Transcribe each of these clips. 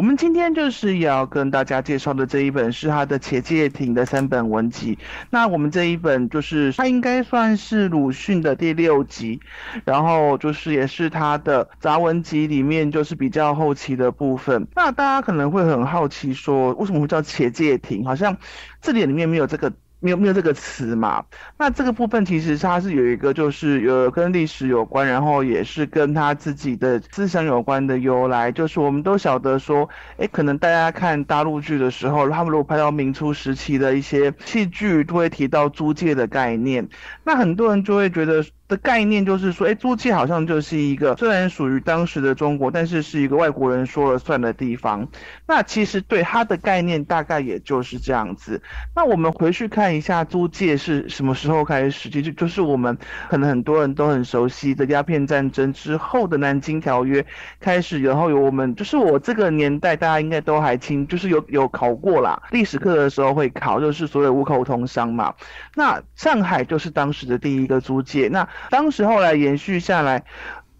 我们今天就是要跟大家介绍的这一本是他的《且介亭》的三本文集。那我们这一本就是他应该算是鲁迅的第六集，然后就是也是他的杂文集里面就是比较后期的部分。那大家可能会很好奇说，为什么会叫《且介亭》？好像字典里面没有这个。没有没有这个词嘛？那这个部分其实它是有一个，就是有跟历史有关，然后也是跟他自己的思想有关的由来。就是我们都晓得说，哎，可能大家看大陆剧的时候，他们如果拍到明初时期的一些戏剧，都会提到租界的概念，那很多人就会觉得。的概念就是说，哎，租界好像就是一个虽然属于当时的中国，但是是一个外国人说了算的地方。那其实对它的概念大概也就是这样子。那我们回去看一下租界是什么时候开始，其实就是我们可能很多人都很熟悉的鸦片战争之后的南京条约开始，然后有我们就是我这个年代大家应该都还清，就是有有考过啦，历史课的时候会考，就是所有五口通商嘛。那上海就是当时的第一个租界，那。当时后来延续下来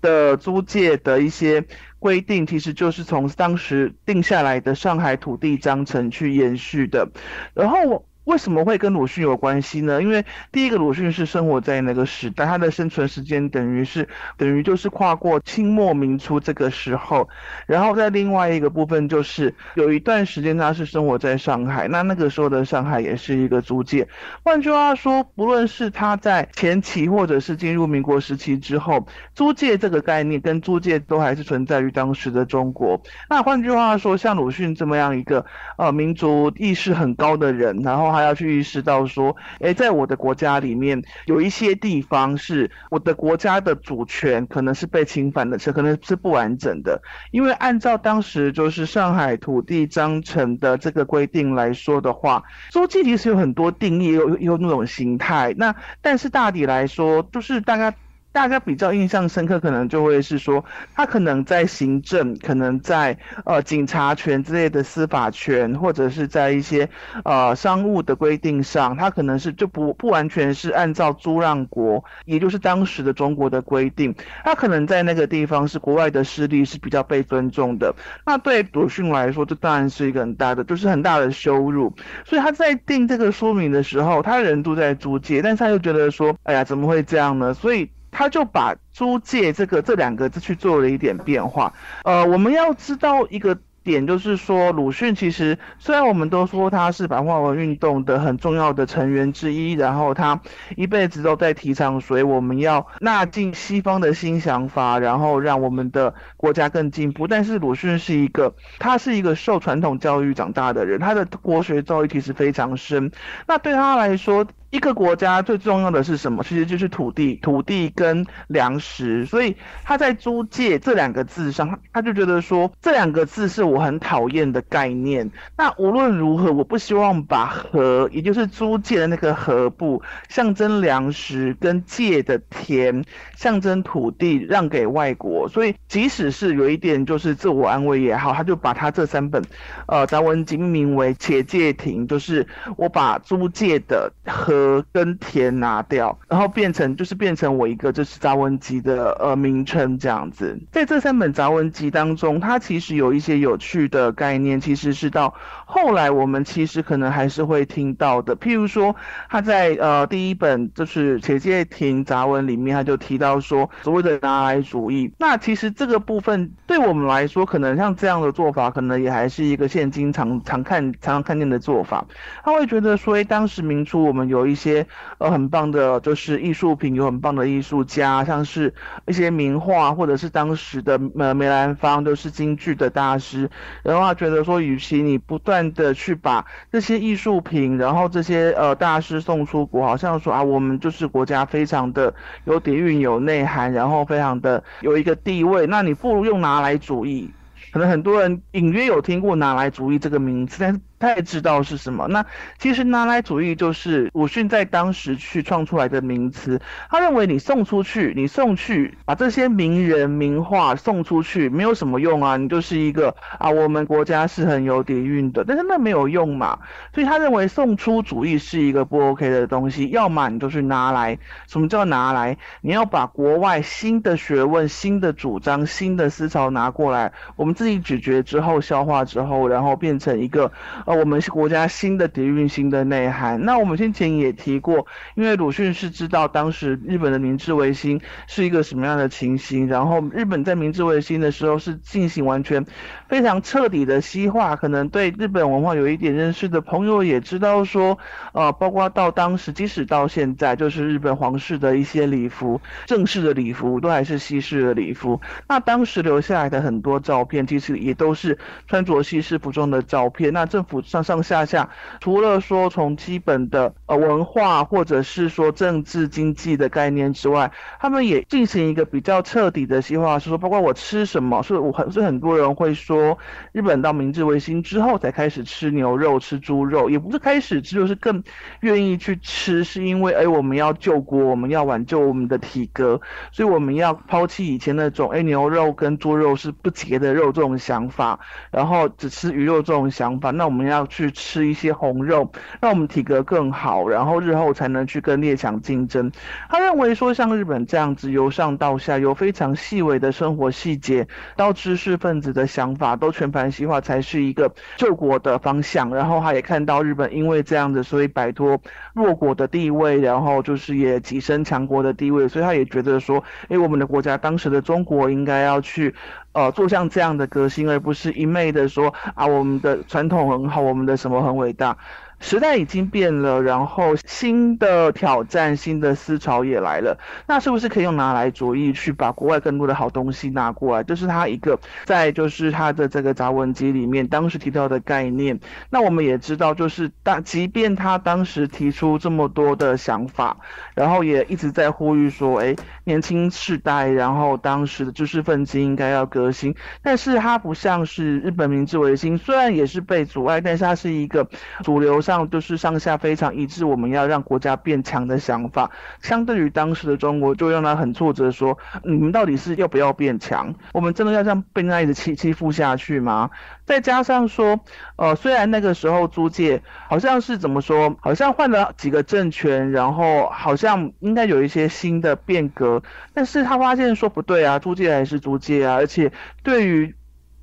的租界的一些规定，其实就是从当时定下来的上海土地章程去延续的，然后。为什么会跟鲁迅有关系呢？因为第一个，鲁迅是生活在那个时代，他的生存时间等于是等于就是跨过清末明初这个时候。然后在另外一个部分，就是有一段时间他是生活在上海，那那个时候的上海也是一个租界。换句话说，不论是他在前期或者是进入民国时期之后，租界这个概念跟租界都还是存在于当时的中国。那换句话说，像鲁迅这么样一个呃民族意识很高的人，然后还要去意识到说，哎，在我的国家里面，有一些地方是我的国家的主权可能是被侵犯的，是可能是不完整的。因为按照当时就是上海土地章程的这个规定来说的话，租界其实有很多定义，有有那种形态。那但是大体来说，就是大家。大家比较印象深刻，可能就会是说，他可能在行政，可能在呃警察权之类的司法权，或者是在一些呃商务的规定上，他可能是就不不完全是按照租让国，也就是当时的中国的规定，他可能在那个地方是国外的势力是比较被尊重的。那对鲁迅来说，这当然是一个很大的，就是很大的羞辱。所以他在定这个说明的时候，他人都在租界，但是他又觉得说，哎呀，怎么会这样呢？所以。他就把租界这个这两个字去做了一点变化。呃，我们要知道一个点，就是说鲁迅其实虽然我们都说他是白话文运动的很重要的成员之一，然后他一辈子都在提倡，所以我们要纳进西方的新想法，然后让我们的国家更进步。但是鲁迅是一个，他是一个受传统教育长大的人，他的国学造诣其实非常深。那对他来说，一个国家最重要的是什么？其实就是土地，土地跟粮食。所以他在租界这两个字上，他就觉得说这两个字是我很讨厌的概念。那无论如何，我不希望把河，也就是租界的那个河部，象征粮食跟界的田，象征土地让给外国。所以即使是有一点就是自我安慰也好，他就把他这三本，呃，杂文集命名为《且界亭》，就是我把租界的河。呃跟田拿掉，然后变成就是变成我一个就是杂文集的呃名称这样子。在这三本杂文集当中，它其实有一些有趣的概念，其实是到后来我们其实可能还是会听到的。譬如说，他在呃第一本就是《且介亭杂文》里面，他就提到说所谓的拿来主义。那其实这个部分对我们来说，可能像这样的做法，可能也还是一个现今常常看常常看见的做法。他会觉得说，哎，当时明初我们有一。一些呃很棒的，就是艺术品，有很棒的艺术家，像是一些名画，或者是当时的呃梅兰芳，都是京剧的大师。然后他觉得说，与其你不断的去把这些艺术品，然后这些呃大师送出国，好像说啊，我们就是国家非常的有底蕴、有内涵，然后非常的有一个地位，那你不如用拿来主义。可能很多人隐约有听过拿来主义这个名词，但是。太知道是什么。那其实拿来主义就是鲁迅在当时去创出来的名词。他认为你送出去，你送去把这些名人名画送出去，没有什么用啊，你就是一个啊，我们国家是很有底蕴的，但是那没有用嘛。所以他认为送出主义是一个不 OK 的东西，要么你就是拿来。什么叫拿来？你要把国外新的学问、新的主张、新的思潮拿过来，我们自己咀嚼之后、消化之后，然后变成一个呃，我们是国家新的底蕴、新的内涵。那我们先前也提过，因为鲁迅是知道当时日本的明治维新是一个什么样的情形，然后日本在明治维新的时候是进行完全非常彻底的西化，可能对日本文化有一点认识的朋友也知道说，呃，包括到当时，即使到现在，就是日本皇室的一些礼服，正式的礼服都还是西式的礼服。那当时留下来的很多照片，其实也都是穿着西式服装的照片。那政府上上下下，除了说从基本的呃文化或者是说政治经济的概念之外，他们也进行一个比较彻底的西化，是说包括我吃什么，是我很是很多人会说，日本到明治维新之后才开始吃牛肉、吃猪肉，也不是开始吃，就是更愿意去吃，是因为哎我们要救国。我们要挽救我们的体格，所以我们要抛弃以前那种哎牛肉跟猪肉是不洁的肉这种想法，然后只吃鱼肉这种想法。那我们要去吃一些红肉，让我们体格更好，然后日后才能去跟列强竞争。他认为说，像日本这样子由上到下，由非常细微的生活细节到知识分子的想法，都全盘西化才是一个救国的方向。然后他也看到日本因为这样子，所以摆脱弱国的地位，然后就是也跻身强国的地位，所以他也觉得说，哎，我们的国家当时的中国应该要去，呃，做像这样的革新，而不是一昧的说啊，我们的传统很好，我们的什么很伟大。时代已经变了，然后新的挑战、新的思潮也来了。那是不是可以用拿来主义去把国外更多的好东西拿过来？这是他一个在就是他的这个杂文集里面当时提到的概念。那我们也知道，就是当即便他当时提出这么多的想法，然后也一直在呼吁说，哎，年轻世代，然后当时的知识分子应该要革新。但是他不像是日本明治维新，虽然也是被阻碍，但是他是一个主流。上就是上下非常一致，我们要让国家变强的想法，相对于当时的中国，就让他很挫折，说你们到底是要不要变强？我们真的要这样被那一直欺欺负下去吗？再加上说，呃，虽然那个时候租界好像是怎么说，好像换了几个政权，然后好像应该有一些新的变革，但是他发现说不对啊，租界还是租界啊，而且对于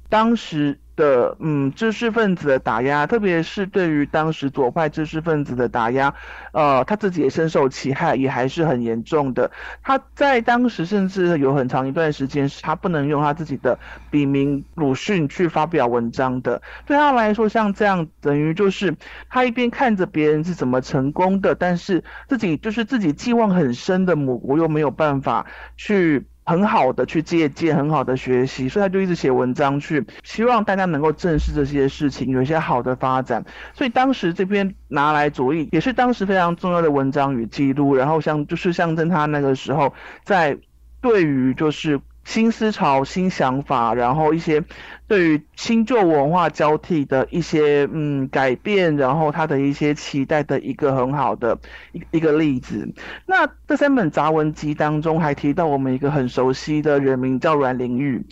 当时。的嗯，知识分子的打压，特别是对于当时左派知识分子的打压，呃，他自己也深受其害，也还是很严重的。他在当时甚至有很长一段时间是他不能用他自己的笔名鲁迅去发表文章的。对他来说，像这样等于就是他一边看着别人是怎么成功的，但是自己就是自己寄望很深的母国又没有办法去。很好的去借鉴，很好的学习，所以他就一直写文章去，希望大家能够正视这些事情，有一些好的发展。所以当时这篇拿来主义也是当时非常重要的文章与记录，然后像就是象征他那个时候在对于就是。新思潮、新想法，然后一些对于新旧文化交替的一些嗯改变，然后他的一些期待的一个很好的一一个例子。那这三本杂文集当中还提到我们一个很熟悉的人名叫阮玲玉，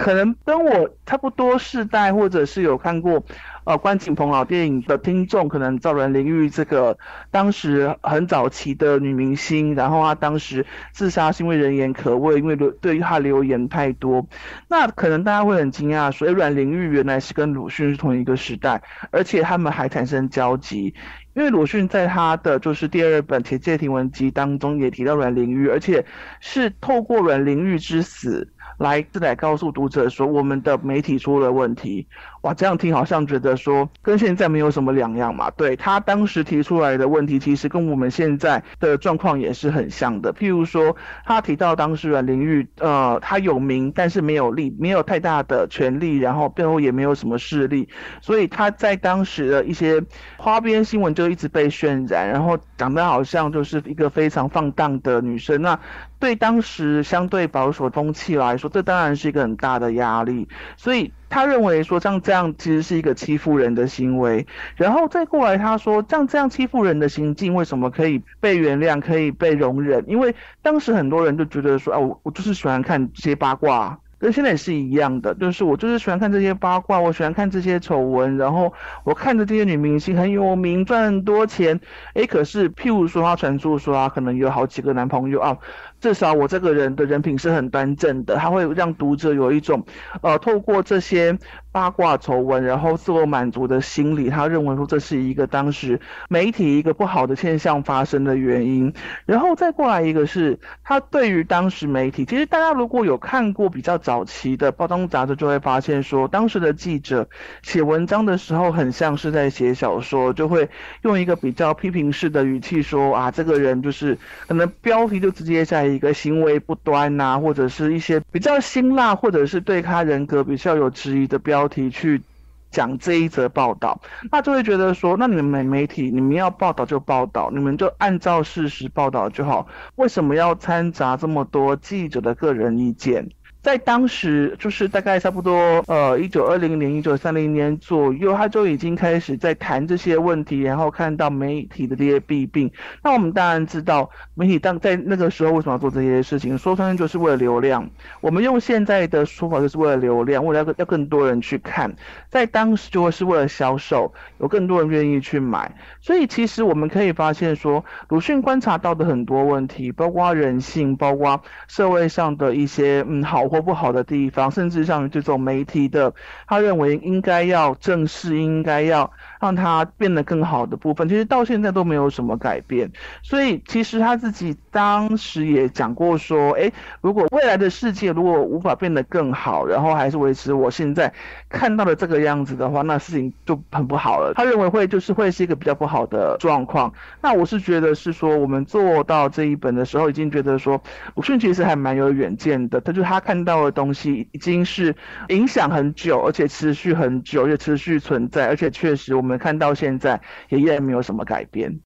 可能跟我差不多世代，或者是有看过。呃，关锦鹏老电影的听众可能赵然林玉这个当时很早期的女明星，然后她当时自杀是因为人言可畏，因为对于她留言太多，那可能大家会很惊讶，所以，阮玲玉原来是跟鲁迅是同一个时代，而且他们还产生交集，因为鲁迅在他的就是第二本《铁戒亭文集》当中也提到阮玲玉，而且是透过阮玲玉之死。来，自来告诉读者说，我们的媒体出了问题。哇，这样听好像觉得说跟现在没有什么两样嘛。对他当时提出来的问题，其实跟我们现在的状况也是很像的。譬如说，他提到当时阮玲玉，呃，他有名，但是没有利，没有太大的权利，然后背后也没有什么势力，所以他在当时的一些花边新闻就一直被渲染，然后长得好像就是一个非常放荡的女生。那对当时相对保守风气来说，这当然是一个很大的压力，所以他认为说像这样其实是一个欺负人的行为，然后再过来他说像这样欺负人的行径为什么可以被原谅，可以被容忍？因为当时很多人就觉得说啊，我就是喜欢看这些八卦。跟现在也是一样的，就是我就是喜欢看这些八卦，我喜欢看这些丑闻，然后我看着这些女明星很有名，赚很多钱，诶，可是譬如说她传出说他可能有好几个男朋友啊。至少我这个人的人品是很端正的，他会让读者有一种，呃，透过这些八卦丑闻，然后自我满足的心理，他认为说这是一个当时媒体一个不好的现象发生的原因。然后再过来一个是，他对于当时媒体，其实大家如果有看过比较早期的包装杂志，就会发现说，当时的记者写文章的时候，很像是在写小说，就会用一个比较批评式的语气说啊，这个人就是可能标题就直接在。一个行为不端呐，或者是一些比较辛辣，或者是对他人格比较有质疑的标题去讲这一则报道，那就会觉得说，那你们媒媒体，你们要报道就报道，你们就按照事实报道就好，为什么要掺杂这么多记者的个人意见？在当时，就是大概差不多，呃，一九二零年、一九三零年左右，他就已经开始在谈这些问题，然后看到媒体的这些弊病。那我们当然知道，媒体当在那个时候为什么要做这些事情？说穿就是为了流量。我们用现在的说法，就是为了流量，为了要要更多人去看。在当时就会是为了销售，有更多人愿意去买。所以其实我们可以发现说，鲁迅观察到的很多问题，包括人性，包括社会上的一些嗯好。活不好的地方，甚至像这种媒体的，他认为应该要正视，应该要让他变得更好的部分，其实到现在都没有什么改变。所以其实他自己当时也讲过说，哎，如果未来的世界如果无法变得更好，然后还是维持我现在看到的这个样子的话，那事情就很不好了。他认为会就是会是一个比较不好的状况。那我是觉得是说，我们做到这一本的时候，已经觉得说鲁迅其实还蛮有远见的。他就他看。到的东西已经是影响很久，而且持续很久，也持续存在，而且确实我们我们看到现在也依然没有什么改变。